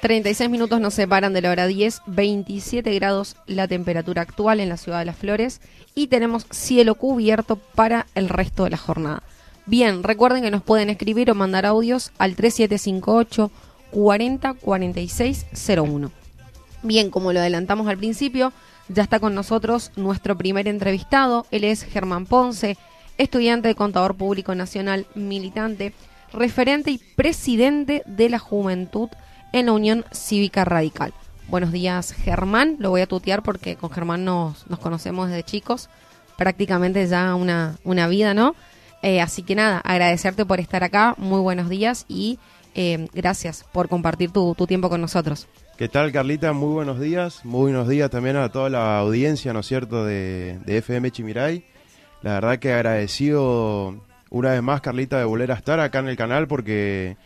36 minutos nos separan de la hora 10, 27 grados la temperatura actual en la ciudad de Las Flores y tenemos cielo cubierto para el resto de la jornada. Bien, recuerden que nos pueden escribir o mandar audios al 3758 40 46 01. Bien, como lo adelantamos al principio, ya está con nosotros nuestro primer entrevistado. Él es Germán Ponce, estudiante de Contador Público Nacional, militante, referente y presidente de la Juventud en la Unión Cívica Radical. Buenos días, Germán. Lo voy a tutear porque con Germán nos, nos conocemos desde chicos, prácticamente ya una, una vida, ¿no? Eh, así que nada, agradecerte por estar acá. Muy buenos días y eh, gracias por compartir tu, tu tiempo con nosotros. ¿Qué tal, Carlita? Muy buenos días. Muy buenos días también a toda la audiencia, ¿no es cierto?, de, de FM Chimiray. La verdad que agradecido una vez más, Carlita, de volver a estar acá en el canal porque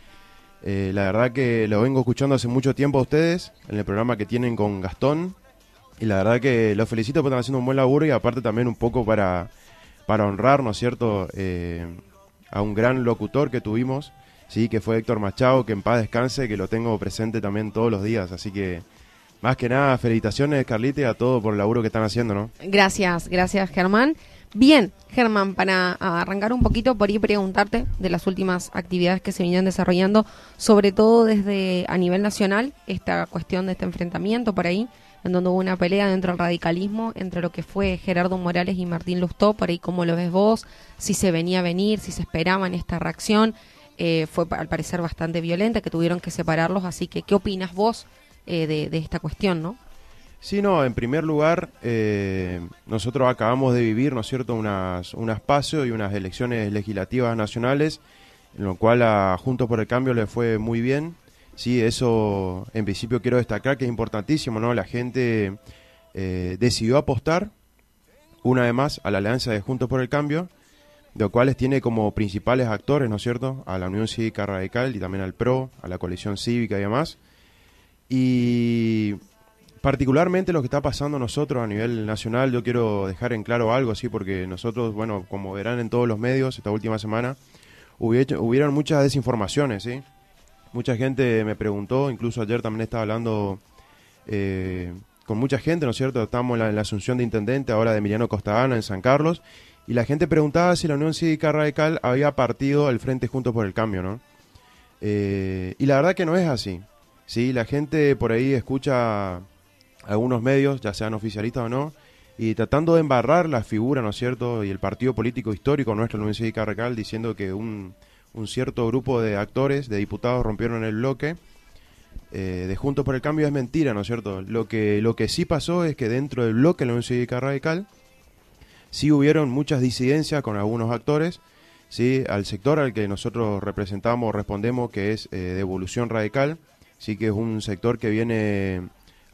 eh, la verdad que lo vengo escuchando hace mucho tiempo a ustedes, en el programa que tienen con Gastón. Y la verdad que los felicito porque están haciendo un buen laburo y aparte también un poco para, para honrar, ¿no es cierto?, eh, a un gran locutor que tuvimos, sí, que fue Héctor Machado, que en paz descanse, que lo tengo presente también todos los días. Así que, más que nada, felicitaciones, Carlita, a todos por el laburo que están haciendo, ¿no? Gracias, gracias, Germán. Bien, Germán, para arrancar un poquito por ahí preguntarte de las últimas actividades que se venían desarrollando, sobre todo desde a nivel nacional, esta cuestión de este enfrentamiento por ahí, en donde hubo una pelea dentro del radicalismo entre lo que fue Gerardo Morales y Martín Lustó, por ahí cómo lo ves vos, si se venía a venir, si se esperaba en esta reacción, eh, fue al parecer bastante violenta, que tuvieron que separarlos, así que ¿qué opinas vos eh, de, de esta cuestión, no? Sí, no, en primer lugar, eh, nosotros acabamos de vivir, ¿no es cierto?, unas, un espacio y unas elecciones legislativas nacionales, en lo cual a Juntos por el Cambio le fue muy bien. Sí, eso en principio quiero destacar que es importantísimo, ¿no? La gente eh, decidió apostar, una vez más, a la alianza de Juntos por el Cambio, de los cuales tiene como principales actores, ¿no es cierto?, a la Unión Cívica Radical y también al PRO, a la coalición cívica y demás. Y particularmente lo que está pasando nosotros a nivel nacional, yo quiero dejar en claro algo así, porque nosotros, bueno, como verán en todos los medios esta última semana, hubieron muchas desinformaciones, ¿sí? Mucha gente me preguntó, incluso ayer también estaba hablando eh, con mucha gente, ¿no es cierto? Estamos en la, asunción de intendente ahora de Emiliano Costadana en San Carlos, y la gente preguntaba si la Unión Cívica Radical había partido el Frente Juntos por el Cambio, ¿no? Eh, y la verdad que no es así, ¿sí? La gente por ahí escucha algunos medios, ya sean oficialistas o no, y tratando de embarrar la figura, ¿no es cierto?, y el partido político histórico nuestro, la Universidad de diciendo que un, un, cierto grupo de actores, de diputados, rompieron el bloque eh, de Juntos por el Cambio, es mentira, ¿no es cierto? Lo que, lo que sí pasó es que dentro del bloque de la Universidad Radical sí hubieron muchas disidencias con algunos actores, sí, al sector al que nosotros representamos, respondemos, que es eh, de evolución radical, sí que es un sector que viene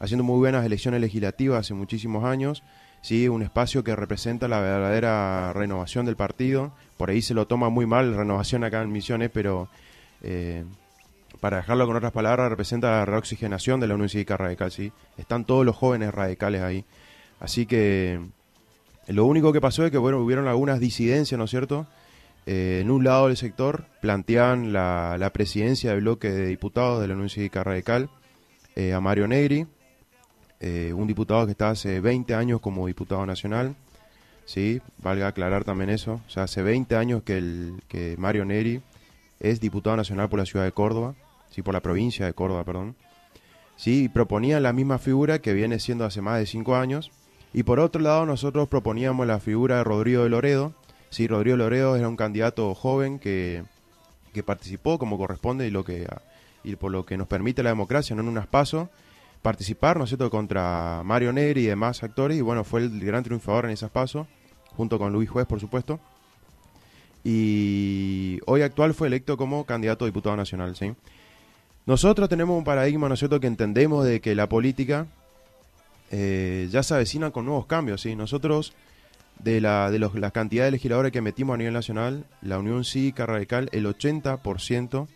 haciendo muy buenas elecciones legislativas hace muchísimos años, ¿sí? un espacio que representa la verdadera renovación del partido. Por ahí se lo toma muy mal renovación acá en Misiones, pero eh, para dejarlo con otras palabras, representa la reoxigenación de la Unión Cívica Radical. ¿sí? Están todos los jóvenes radicales ahí. Así que lo único que pasó es que bueno, hubieron algunas disidencias, ¿no es cierto? Eh, en un lado del sector plantean la, la, presidencia del bloque de diputados de la Unión Cívica Radical eh, a Mario Negri, eh, un diputado que está hace 20 años como diputado nacional, ¿sí? Valga aclarar también eso. O sea, hace 20 años que, el, que Mario Neri es diputado nacional por la ciudad de Córdoba, ¿sí? Por la provincia de Córdoba, perdón. ¿Sí? Y proponía la misma figura que viene siendo hace más de 5 años. Y por otro lado, nosotros proponíamos la figura de Rodrigo de Loredo. Sí, Rodrigo Loredo era un candidato joven que, que participó como corresponde y, lo que, y por lo que nos permite la democracia, no en unas pasos participar, ¿no es cierto?, contra Mario Negri y demás actores, y bueno, fue el gran triunfador en esas pasos, junto con Luis Juez, por supuesto. Y hoy actual fue electo como candidato a diputado nacional, ¿sí? Nosotros tenemos un paradigma, ¿no es cierto?, que entendemos de que la política eh, ya se avecina con nuevos cambios, ¿sí? Nosotros, de la, de los, la de legisladores que metimos a nivel nacional, la Unión Cívica Radical, el 80%,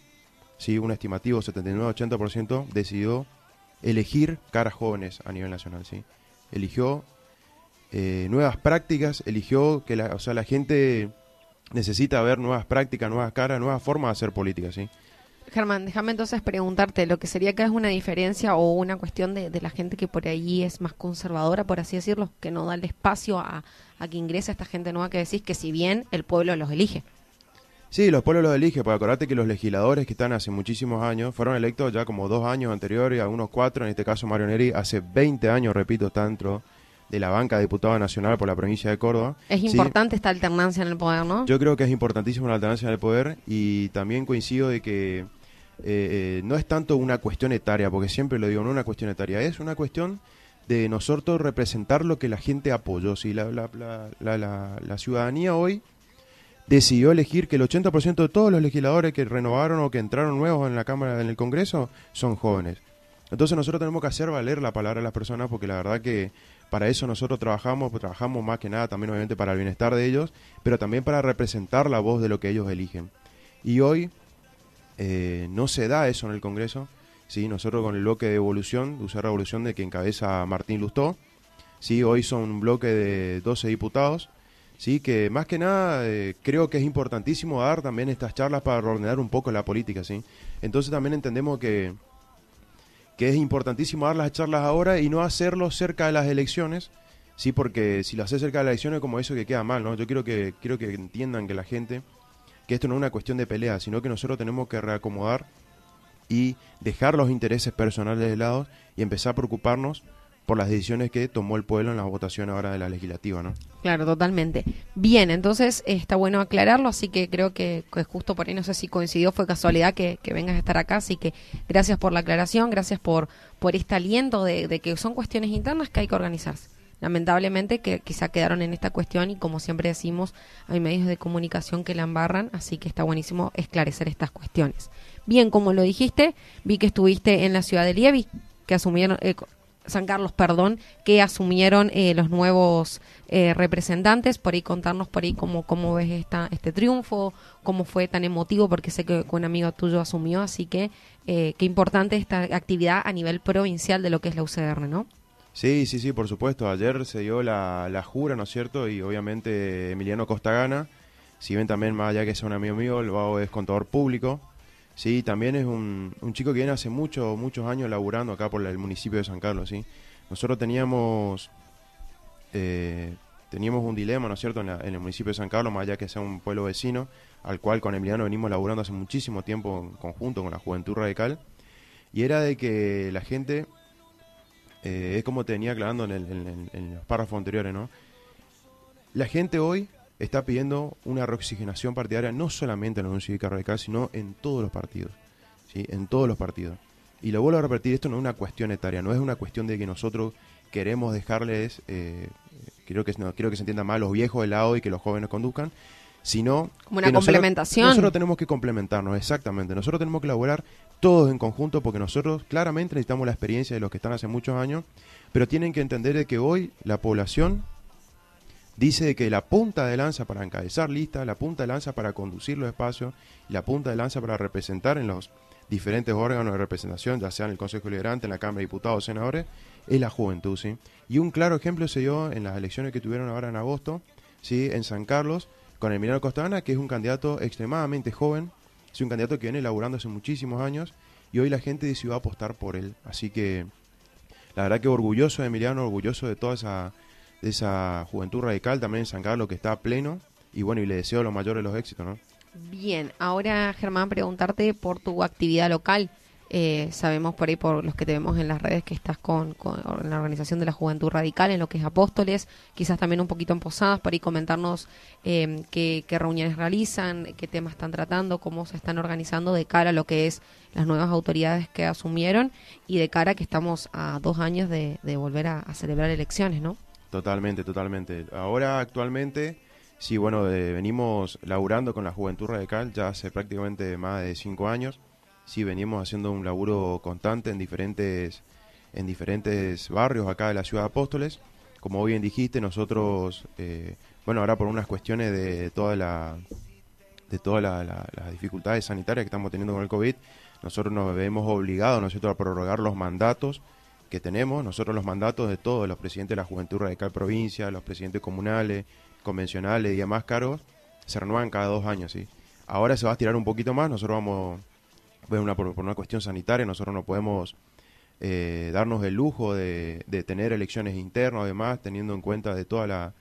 sí, un estimativo 79-80%, decidió elegir caras jóvenes a nivel nacional, ¿sí? Eligió eh, nuevas prácticas, eligió que la, o sea, la gente necesita ver nuevas prácticas, nuevas caras, nuevas formas de hacer política, ¿sí? Germán, déjame entonces preguntarte, lo que sería que es una diferencia o una cuestión de, la gente que por ahí es más conservadora, por así decirlo, que no da el espacio a, que ingrese esta gente nueva que decís que si bien el pueblo los elige. Sí, los pueblos los eligen, porque acordate que los legisladores que están hace muchísimos años fueron electos ya como dos años anteriores, algunos cuatro, en este caso Mario Neri, hace 20 años, repito, está dentro de la banca de diputado nacional por la provincia de Córdoba. Es importante esta alternancia en el poder, ¿no? Yo creo que es importantísima la alternancia en el poder y también coincido de que eh, eh, no es tanto una cuestión etaria, porque siempre lo digo, no es una cuestión etaria, es una cuestión de nosotros representar lo que la gente apoyó. Si la, la, la, la, ciudadanía hoy decidió elegir que el 80% de todos los legisladores que renovaron o que entraron nuevos en la Cámara, en el Congreso, son jóvenes. Entonces nosotros tenemos que hacer valer la palabra de las personas porque la verdad que para eso nosotros trabajamos, pues trabajamos más que nada también obviamente para el bienestar de ellos, pero también para representar la voz de lo que ellos eligen. Y hoy eh, no se da eso en el Congreso. ¿sí? Nosotros con el bloque de evolución, de usar revolución de que encabeza Martín Lustó, ¿sí? hoy son un bloque de 12 diputados, ¿sí? que más que nada eh, creo que es importantísimo dar también estas charlas para ordenar un poco la política. ¿sí? Entonces también entendemos que, que es importantísimo dar las charlas ahora y no hacerlo cerca de las elecciones. Sí, porque si lo haces cerca de las elecciones como eso que queda mal, ¿no? Yo quiero que quiero que entiendan que la gente que esto no es una cuestión de pelea, sino que nosotros tenemos que reacomodar y dejar los intereses personales de lado y empezar a preocuparnos por las decisiones que tomó el pueblo en la votación ahora de la legislativa, ¿no? Claro, totalmente. Bien, entonces está bueno aclararlo, así que creo que, justo por ahí, no sé si coincidió, fue casualidad que, vengas a estar acá, así que gracias por la aclaración, gracias por, por este aliento de que son cuestiones internas que hay que organizarse lamentablemente que quizá quedaron en esta cuestión y como siempre decimos hay medios de comunicación que la embarran así que está buenísimo esclarecer estas cuestiones bien como lo dijiste vi que estuviste en la ciudad de Lievi que asumieron eh, San Carlos perdón que asumieron eh, los nuevos eh, representantes por ahí contarnos por ahí cómo cómo ves esta este triunfo cómo fue tan emotivo porque sé que un amigo tuyo asumió así que qué importante esta actividad a nivel provincial de lo que es la UCR no Sí, sí, sí, por supuesto. Ayer se dio la, la jura, ¿no es cierto? Y obviamente Emiliano Costa gana. Si ven también, más allá que sea un amigo mío, el vago es contador público. Sí, también es un, un chico que viene hace muchos, muchos años laburando acá por el municipio de San Carlos, ¿sí? Nosotros teníamos, eh, teníamos un dilema, ¿no es cierto?, en, en, el municipio de San Carlos, más allá que sea un pueblo vecino, al cual con Emiliano venimos laburando hace muchísimo tiempo en conjunto con la Juventud Radical, y era de que la gente eh, es como te venía aclarando en, los párrafos anteriores, ¿no? La gente hoy está pidiendo una reoxigenación partidaria no solamente en la Unión Cívica Radical, sino en todos los partidos, ¿sí? En todos los partidos. Y lo vuelvo a repetir, esto no es una cuestión etaria, no es una cuestión de que nosotros queremos dejarles, eh, quiero, que, no, que se entienda mal, los viejos de lado y que los jóvenes conduzcan, sino... Como una complementación. nosotros tenemos que complementarnos, exactamente. Nosotros tenemos que elaborar todos en conjunto, porque nosotros claramente necesitamos la experiencia de los que están hace muchos años, pero tienen que entender de que hoy la población dice que la punta de lanza para encabezar listas, la punta de lanza para conducir los espacios, la punta de lanza para representar en los diferentes órganos de representación, ya sea en el Consejo Liberante, en la Cámara de Diputados, senadores, es la juventud, ¿sí? Y un claro ejemplo se dio en las elecciones que tuvieron ahora en agosto, ¿sí? En San Carlos, con Emiliano Costana, que es un candidato extremadamente joven, es un candidato que viene elaborando hace muchísimos años y hoy la gente decidió apostar por él. Así que la verdad que orgulloso de Emiliano, orgulloso de toda esa, de esa juventud radical también en San Carlos que está pleno y bueno, y le deseo lo mayor de los éxitos, ¿no? Bien, ahora Germán, preguntarte por tu actividad local. Eh, sabemos por ahí, por los que te vemos en las redes, que estás con, la Organización de la Juventud Radical, en lo que es Apóstoles, quizás también un poquito en Posadas, por ahí comentarnos eh, qué, reuniones realizan, qué temas están tratando, cómo se están organizando de cara a lo que es las nuevas autoridades que asumieron y de cara a que estamos a dos años de, volver a, celebrar elecciones, ¿no? Totalmente, totalmente. Ahora, actualmente, sí, bueno, eh, venimos laburando con la Juventud Radical ya hace prácticamente más de cinco años sí venimos haciendo un laburo constante en diferentes, en diferentes barrios acá de la ciudad de Apóstoles. Como bien dijiste, nosotros, eh, bueno, ahora por unas cuestiones de toda la de todas las dificultades sanitarias que estamos teniendo con el COVID, nosotros nos vemos obligados nosotros a prorrogar los mandatos que tenemos, nosotros los mandatos de todos los presidentes de la Juventud Radical Provincia, los presidentes comunales, convencionales y demás cargos, se renuevan cada dos años, ¿sí? Ahora se va a estirar un poquito más, nosotros vamos una, por, una cuestión sanitaria, nosotros no podemos eh, darnos el lujo de, tener elecciones internas, además, teniendo en cuenta de toda la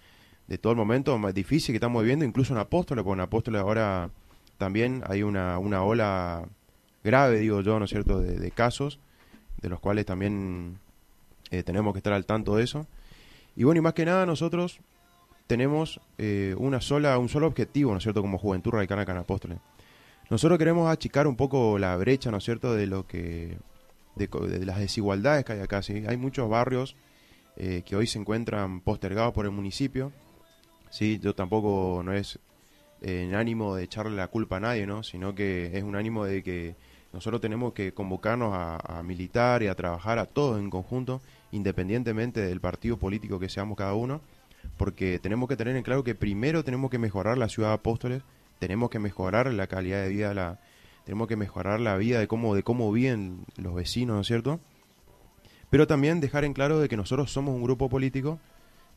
de todo el momento más difícil que estamos viviendo, incluso en Apóstoles, porque en Apóstoles ahora también hay una, una ola grave, digo yo, ¿no es cierto?, de, casos, de los cuales también eh, tenemos que estar al tanto de eso. Y bueno, y más que nada nosotros tenemos eh, una sola, un solo objetivo, ¿no es cierto?, como Juventud en Apóstoles. Nosotros queremos achicar un poco la brecha, ¿no es cierto?, de lo que de, las desigualdades que hay acá. ¿sí? Hay muchos barrios eh, que hoy se encuentran postergados por el municipio. ¿sí? Yo tampoco no es en ánimo de echarle la culpa a nadie, ¿no? sino que es un ánimo de que nosotros tenemos que convocarnos a, militar y a trabajar a todos en conjunto, independientemente del partido político que seamos cada uno, porque tenemos que tener en claro que primero tenemos que mejorar la ciudad de Apóstoles, tenemos que mejorar la calidad de vida la, tenemos que mejorar la vida de cómo, de cómo viven los vecinos, ¿no es cierto? Pero también dejar en claro de que nosotros somos un grupo político,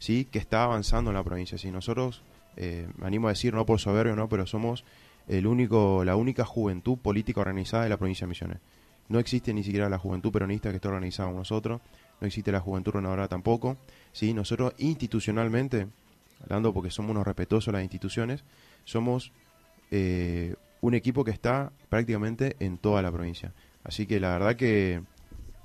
¿sí? Que está avanzando en la provincia, ¿sí? Nosotros, eh, me animo a decir, no por soberbio, ¿no? Pero somos el único, la única juventud política organizada de la provincia de Misiones. No existe ni siquiera la juventud peronista que está organizada con nosotros, no existe la juventud renovadora tampoco, ¿sí? Nosotros institucionalmente, hablando porque somos unos respetuosos las instituciones, somos eh, un equipo que está prácticamente en toda la provincia. Así que la verdad que,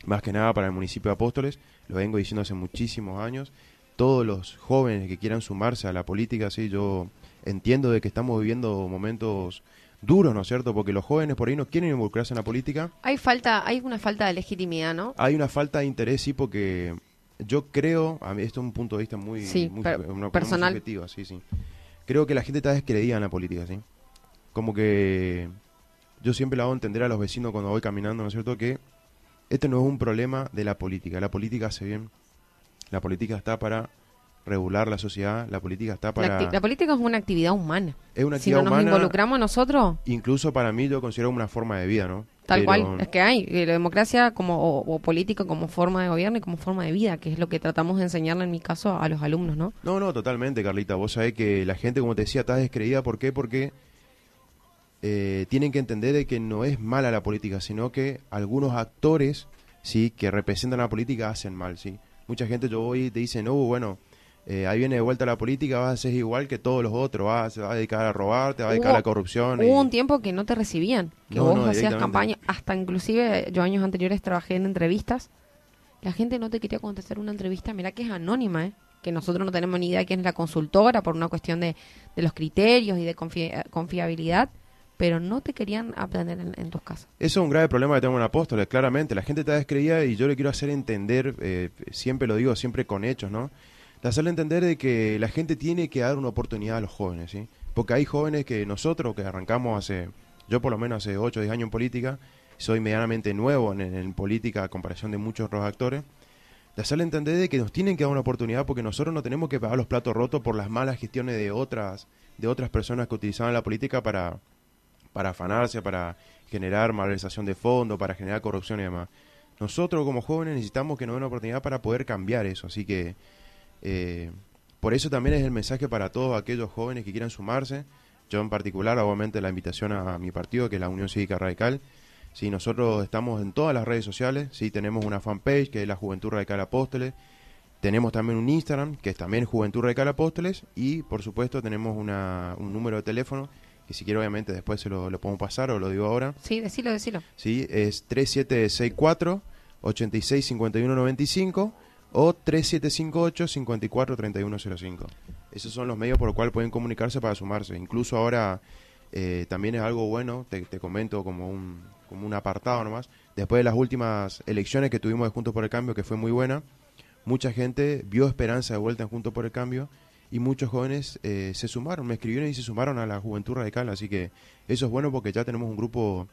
más que nada para el municipio de Apóstoles, lo vengo diciendo hace muchísimos años, todos los jóvenes que quieran sumarse a la política, sí, yo entiendo de que estamos viviendo momentos duros, ¿no es cierto? Porque los jóvenes por ahí no quieren involucrarse en la política. Hay falta, hay una falta de legitimidad, ¿no? Hay una falta de interés, sí, porque yo creo, a mí esto es un punto de vista muy, personal, sí, sí. Creo que la gente está descreída en la política, sí como que yo siempre le hago entender a los vecinos cuando voy caminando, ¿no es cierto?, que este no es un problema de la política. La política hace bien. La política está para regular la sociedad, la política está para... La, política es una actividad humana. Es una actividad si no nos involucramos nosotros... Incluso para mí yo considero una forma de vida, ¿no? Tal cual, es que hay la democracia como o, política como forma de gobierno y como forma de vida, que es lo que tratamos de enseñarle en mi caso a los alumnos, ¿no? No, no, totalmente, Carlita. Vos sabés que la gente, como te decía, está descreída. ¿Por qué? Porque eh, tienen que entender de que no es mala la política, sino que algunos actores sí que representan la política hacen mal. sí Mucha gente yo voy y te dicen, no, bueno, eh, ahí viene de vuelta la política, vas a ser igual que todos los otros, vas, a dedicar a robar, te vas a dedicar a la corrupción. Hubo un tiempo que no te recibían, que vos hacías campaña, hasta inclusive yo años anteriores trabajé en entrevistas, la gente no te quería contestar una entrevista, mira que es anónima, ¿eh? que nosotros no tenemos ni idea de quién es la consultora por una cuestión de, de los criterios y de confiabilidad pero no te querían aprender en, tus casas. Eso es un grave problema que tenemos en Apóstoles, claramente. La gente está descreída y yo le quiero hacer entender, eh, siempre lo digo, siempre con hechos, ¿no? De hacerle entender de que la gente tiene que dar una oportunidad a los jóvenes, ¿sí? Porque hay jóvenes que nosotros, que arrancamos hace, yo por lo menos hace 8 o 10 años en política, soy medianamente nuevo en, política a comparación de muchos otros actores, de hacerle entender de que nos tienen que dar una oportunidad porque nosotros no tenemos que pagar los platos rotos por las malas gestiones de otras, de otras personas que utilizaban la política para para afanarse, para generar malversación de fondos, para generar corrupción y demás. Nosotros como jóvenes necesitamos que nos den una oportunidad para poder cambiar eso, así que eh, por eso también es el mensaje para todos aquellos jóvenes que quieran sumarse. Yo en particular, obviamente, la invitación a, mi partido, que es la Unión Cívica Radical. Sí, nosotros estamos en todas las redes sociales, sí, tenemos una fanpage que es la Juventud Radical Apóstoles, tenemos también un Instagram que es también Juventud Radical Apóstoles y por supuesto tenemos una, un número de teléfono que si quiero obviamente después se lo, lo podemos pasar o lo digo ahora. Sí, decilo, decilo. Sí, es 3764 865195 o 3758 543105. Esos son los medios por los cuales pueden comunicarse para sumarse. Incluso ahora eh, también es algo bueno, te, te, comento como un, como un apartado nomás. Después de las últimas elecciones que tuvimos de Juntos por el Cambio, que fue muy buena, mucha gente vio esperanza de vuelta en Juntos por el Cambio y muchos jóvenes eh, se sumaron, me escribieron y se sumaron a la Juventud Radical, así que eso es bueno porque ya tenemos un grupo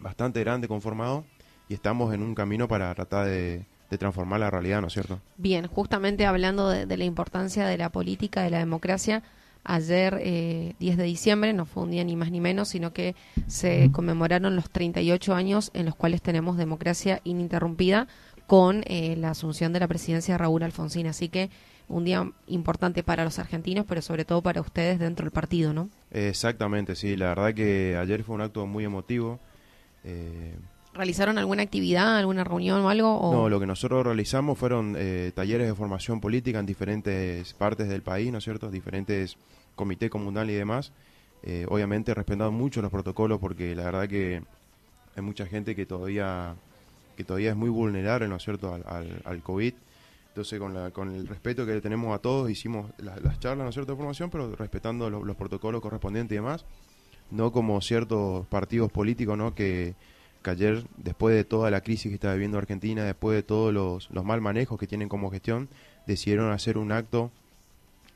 bastante grande conformado y estamos en un camino para tratar de, transformar la realidad, ¿no es cierto? Bien, justamente hablando de, la importancia de la política, de la democracia, ayer, eh, 10 de diciembre, no fue un día ni más ni menos, sino que se conmemoraron los 38 años en los cuales tenemos democracia ininterrumpida con eh, la asunción de la presidencia de Raúl Alfonsín. Así que un día importante para los argentinos, pero sobre todo para ustedes dentro del partido, ¿no? Exactamente, sí. La verdad que ayer fue un acto muy emotivo. Eh, ¿Realizaron alguna actividad, alguna reunión o algo? No, lo que nosotros realizamos fueron eh, talleres de formación política en diferentes partes del país, ¿no es cierto? Diferentes comités comunales y demás. Eh, obviamente respetando mucho los protocolos porque la verdad que hay mucha gente que todavía que todavía es muy vulnerable, ¿no es cierto?, al, COVID. Entonces, con, la, con el respeto que le tenemos a todos, hicimos la- las charlas, ¿no es cierto?, de formación, pero respetando lo- los protocolos correspondientes y demás. No como ciertos partidos políticos, ¿no?, que, que ayer, después de toda la crisis que está viviendo Argentina, después de todos los, los mal manejos que tienen como gestión, decidieron hacer un acto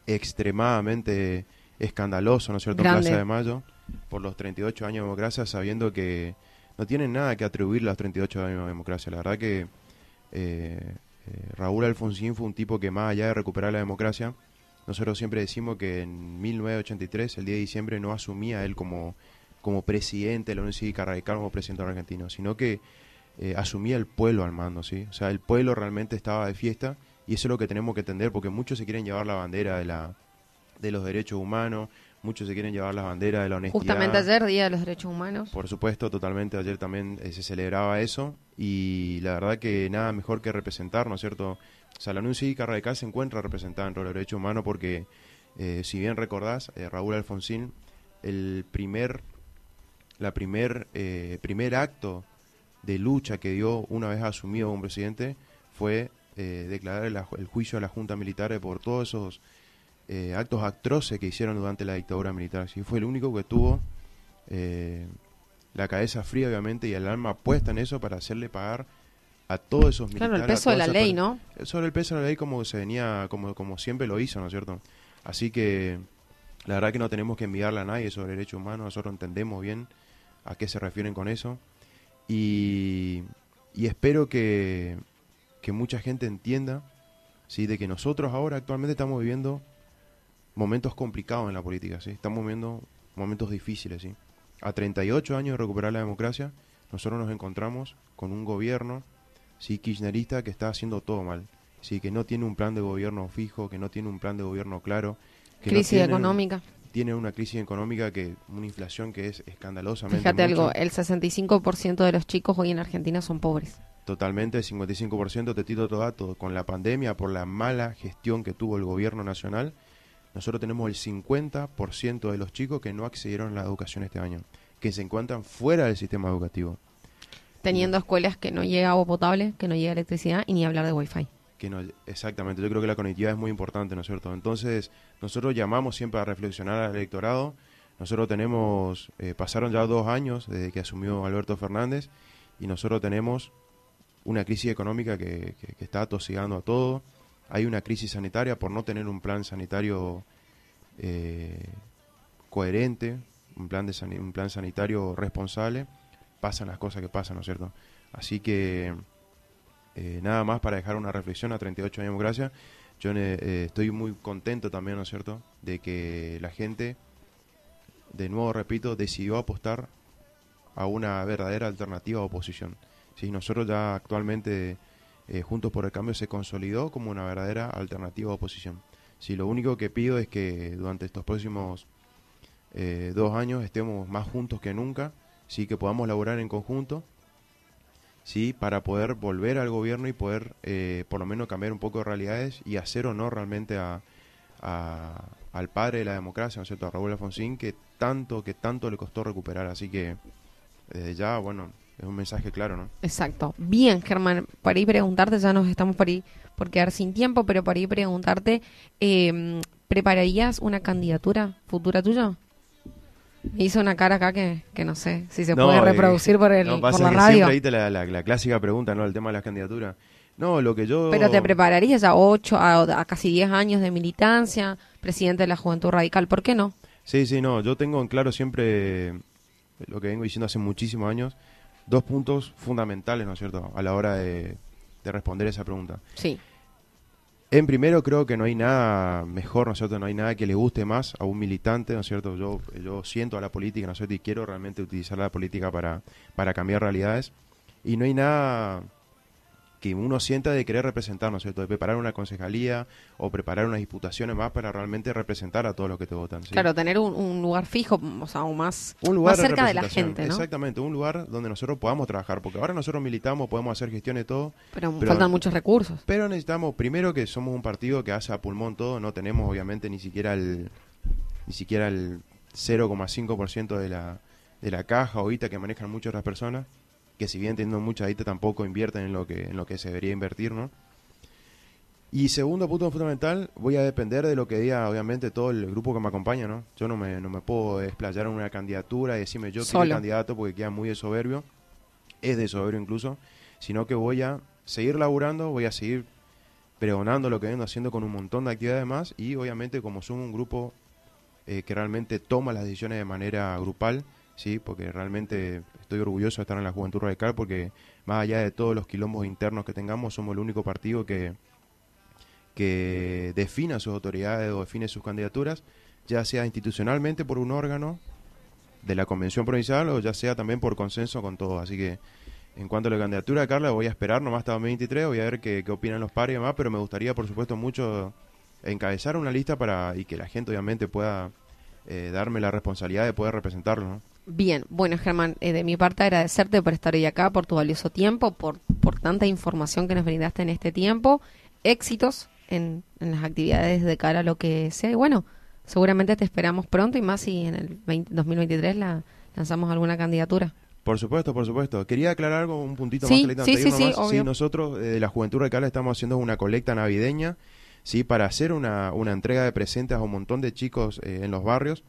extremadamente escandaloso, ¿no es cierto?, en. Plaza de Mayo, por los 38 años de democracia, sabiendo que no tienen nada que atribuirle a los 38 años de democracia. La verdad que eh, eh, Raúl Alfonsín fue un tipo que más allá de recuperar la democracia, nosotros siempre decimos que en 1983, el día de diciembre, no asumía él como, como presidente de la Unión Cívica Radical, como presidente argentino, sino que eh, asumía el pueblo al mando, ¿sí? O sea, el pueblo realmente estaba de fiesta y eso es lo que tenemos que entender, porque muchos se quieren llevar la bandera de, la, de los derechos humanos, muchos se quieren llevar la bandera de la honestidad. Justamente ayer, Día de los Derechos Humanos. Por supuesto, totalmente. Ayer también eh, se celebraba eso y la verdad que nada mejor que representar, ¿no es cierto? O sea, la Unión Cívica Radical se encuentra representada en los derechos humanos porque, eh, si bien recordás, eh, Raúl Alfonsín, el primer, la primer, eh, primer acto de lucha que dio una vez asumido como presidente fue eh, declarar el, el juicio a la Junta Militar por todos esos eh, actos atroces que hicieron durante la dictadura militar. ¿sí? Fue el único que tuvo eh, la cabeza fría, obviamente, y el alma puesta en eso para hacerle pagar a todos esos militares. Claro, el peso de la ley. ¿no? Sobre el peso de la ley como se venía, como, como siempre lo hizo, ¿no es cierto? Así que la verdad que no tenemos que enviarle a nadie sobre derechos humanos, nosotros entendemos bien a qué se refieren con eso. Y, y espero que, que mucha gente entienda ¿sí? de que nosotros ahora actualmente estamos viviendo momentos complicados en la política, ¿sí? estamos viviendo momentos difíciles. ¿sí? A 38 años de recuperar la democracia, nosotros nos encontramos con un gobierno ¿sí? kirchnerista que está haciendo todo mal, ¿sí? que no tiene un plan de gobierno fijo, que no tiene un plan de gobierno claro. Que no Crisis económica. Tiene una crisis económica, que una inflación que es escandalosamente Fíjate mucho. algo, el 65% de los chicos hoy en Argentina son pobres. Totalmente, el 55% te tiro otro dato. Con la pandemia, por la mala gestión que tuvo el gobierno nacional, nosotros tenemos el 50% de los chicos que no accedieron a la educación este año, que se encuentran fuera del sistema educativo. Teniendo escuelas que no llega agua potable, que no llega electricidad y ni hablar de wifi. Exactamente, yo creo que la conectividad es muy importante, ¿no es cierto? Entonces, nosotros llamamos siempre a reflexionar al electorado. Nosotros tenemos, eh, pasaron ya dos años desde que asumió Alberto Fernández y nosotros tenemos una crisis económica que, está atosigando a todo. Hay una crisis sanitaria por no tener un plan sanitario eh, coherente, un plan, de sani- un plan sanitario responsable. Pasan las cosas que pasan, ¿no es cierto? Así que eh, nada más para dejar una reflexión a 38 años democracia. Yo eh, eh, estoy muy contento también, ¿no es cierto?, de que la gente, de nuevo repito, decidió apostar a una verdadera alternativa a oposición. Sí, nosotros ya actualmente, Juntos por el Cambio, se consolidó como una verdadera alternativa a oposición. Sí, lo único que pido es que durante estos próximos dos años estemos más juntos que nunca, sí, que podamos laborar en conjunto sí para poder volver al gobierno y poder eh, por lo menos cambiar un poco de realidades y hacer honor realmente a, al padre de la democracia, ¿no es cierto? A Raúl Alfonsín, que tanto, que tanto le costó recuperar. Así que desde ya, bueno, es un mensaje claro, ¿no? Exacto. Bien, Germán, para ir preguntarte, ya nos estamos por, ir, por quedar sin tiempo, pero para ir preguntarte, eh, ¿prepararías una candidatura futura tuya? Me hizo una cara acá que, que no sé si se No, puede eh, reproducir por, el, no, por la que radio. siempre ahí te la, la, la clásica pregunta, ¿no? El tema de las candidaturas. No, lo que yo... Pero te prepararías a ocho, a, a casi 10 años de militancia, presidente de la Juventud Radical, ¿por qué no? Sí, sí, no. Yo tengo en claro siempre lo que vengo diciendo hace muchísimos años. Dos puntos fundamentales, ¿no es cierto?, a la hora de, de responder esa pregunta. Sí. En primero creo que no hay nada mejor, ¿no es cierto? No hay nada que le guste más a un militante, ¿no es cierto? Yo, yo siento a la política, ¿no es cierto? Y quiero realmente utilizar la política para, para cambiar realidades. Y no hay nada que uno sienta de querer representar, ¿no es cierto? De preparar una concejalía o preparar unas diputaciones más para realmente representar a todos los que te votan. Claro, tener un, lugar fijo, o sea, un más, un lugar cerca de, la gente, ¿no? Exactamente, un lugar donde nosotros podamos trabajar, porque ahora nosotros militamos, podemos hacer gestiones todo. Pero, faltan muchos recursos. Pero necesitamos, primero que somos un partido que hace a pulmón todo, no tenemos obviamente ni siquiera el, ni siquiera el 0,5% de la, de la caja o que manejan muchas otras personas que si bien teniendo mucha guita tampoco invierten en lo que en lo que se debería invertir, ¿no? Y segundo punto fundamental, voy a depender de lo que diga obviamente todo el grupo que me acompaña, ¿no? Yo no me, no me puedo desplayar en una candidatura y decirme yo soy candidato porque queda muy de soberbio, es de soberbio incluso, sino que voy a seguir laburando, voy a seguir pregonando lo que vengo haciendo con un montón de actividades más y obviamente como somos un grupo eh, que realmente toma las decisiones de manera grupal, sí, porque realmente estoy orgulloso de estar en la Juventud Radical porque más allá de todos los quilombos internos que tengamos, somos el único partido que, que defina sus autoridades o define sus candidaturas, ya sea institucionalmente por un órgano de la Convención Provincial o ya sea también por consenso con todos. Así que en cuanto a la candidatura de Carla, voy a esperar nomás hasta 2023, voy a ver qué, qué opinan los pares y demás, pero me gustaría, por supuesto, mucho encabezar una lista para y que la gente obviamente pueda eh, darme la responsabilidad de poder representarlo. ¿no? Bien, bueno Germán, eh, de mi parte agradecerte por estar hoy acá, por tu valioso tiempo, por, por tanta información que nos brindaste en este tiempo, éxitos en, en las actividades de cara a lo que sea y bueno, seguramente te esperamos pronto y más si en el 2023 la, lanzamos alguna candidatura. Por supuesto, por supuesto. Quería aclarar algo, un puntito más. Sí, sí, sí, sí, nosotros eh, de la Juventud Radical estamos haciendo una colecta navideña, sí, para hacer una, una entrega de presentes a un montón de chicos eh, en los barrios.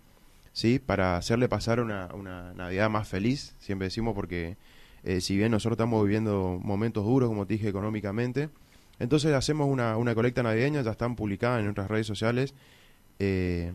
¿Sí? Para hacerle pasar una, una Navidad más feliz, siempre decimos porque eh, si bien nosotros estamos viviendo momentos duros, como te dije, económicamente, entonces hacemos una, una colecta navideña, ya están publicadas en nuestras redes sociales, eh,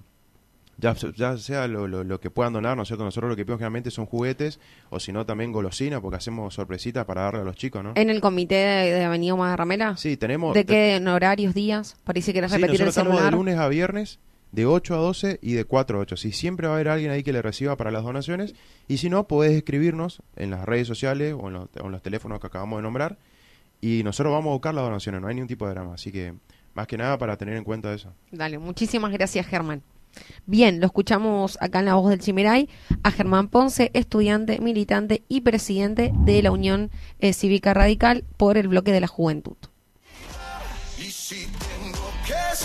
ya, ya sea lo, lo, que puedan donar, ¿no es cierto? Nosotros lo que pedimos generalmente son juguetes o si no también golosinas porque hacemos sorpresitas para darle a los chicos, ¿no? ¿En el comité de, Avenida Humada Ramela? Sí, tenemos... ¿De qué en horarios, días? Parece que sí, repetir nosotros estamos de lunes a viernes de 8 a 12 y de 4 a 8. Si siempre va a haber alguien ahí que le reciba para las donaciones. Y si no, puedes escribirnos en las redes sociales o en los, teléfonos que acabamos de nombrar. Y nosotros vamos a buscar las donaciones, no hay ningún tipo de drama. Así que, más que nada, para tener en cuenta eso. Dale, muchísimas gracias, Germán. Bien, lo escuchamos acá en la voz del Chimeray a Germán Ponce, estudiante, militante y presidente de la Unión eh, Cívica Radical por el bloque de la Juventud. Y si tengo que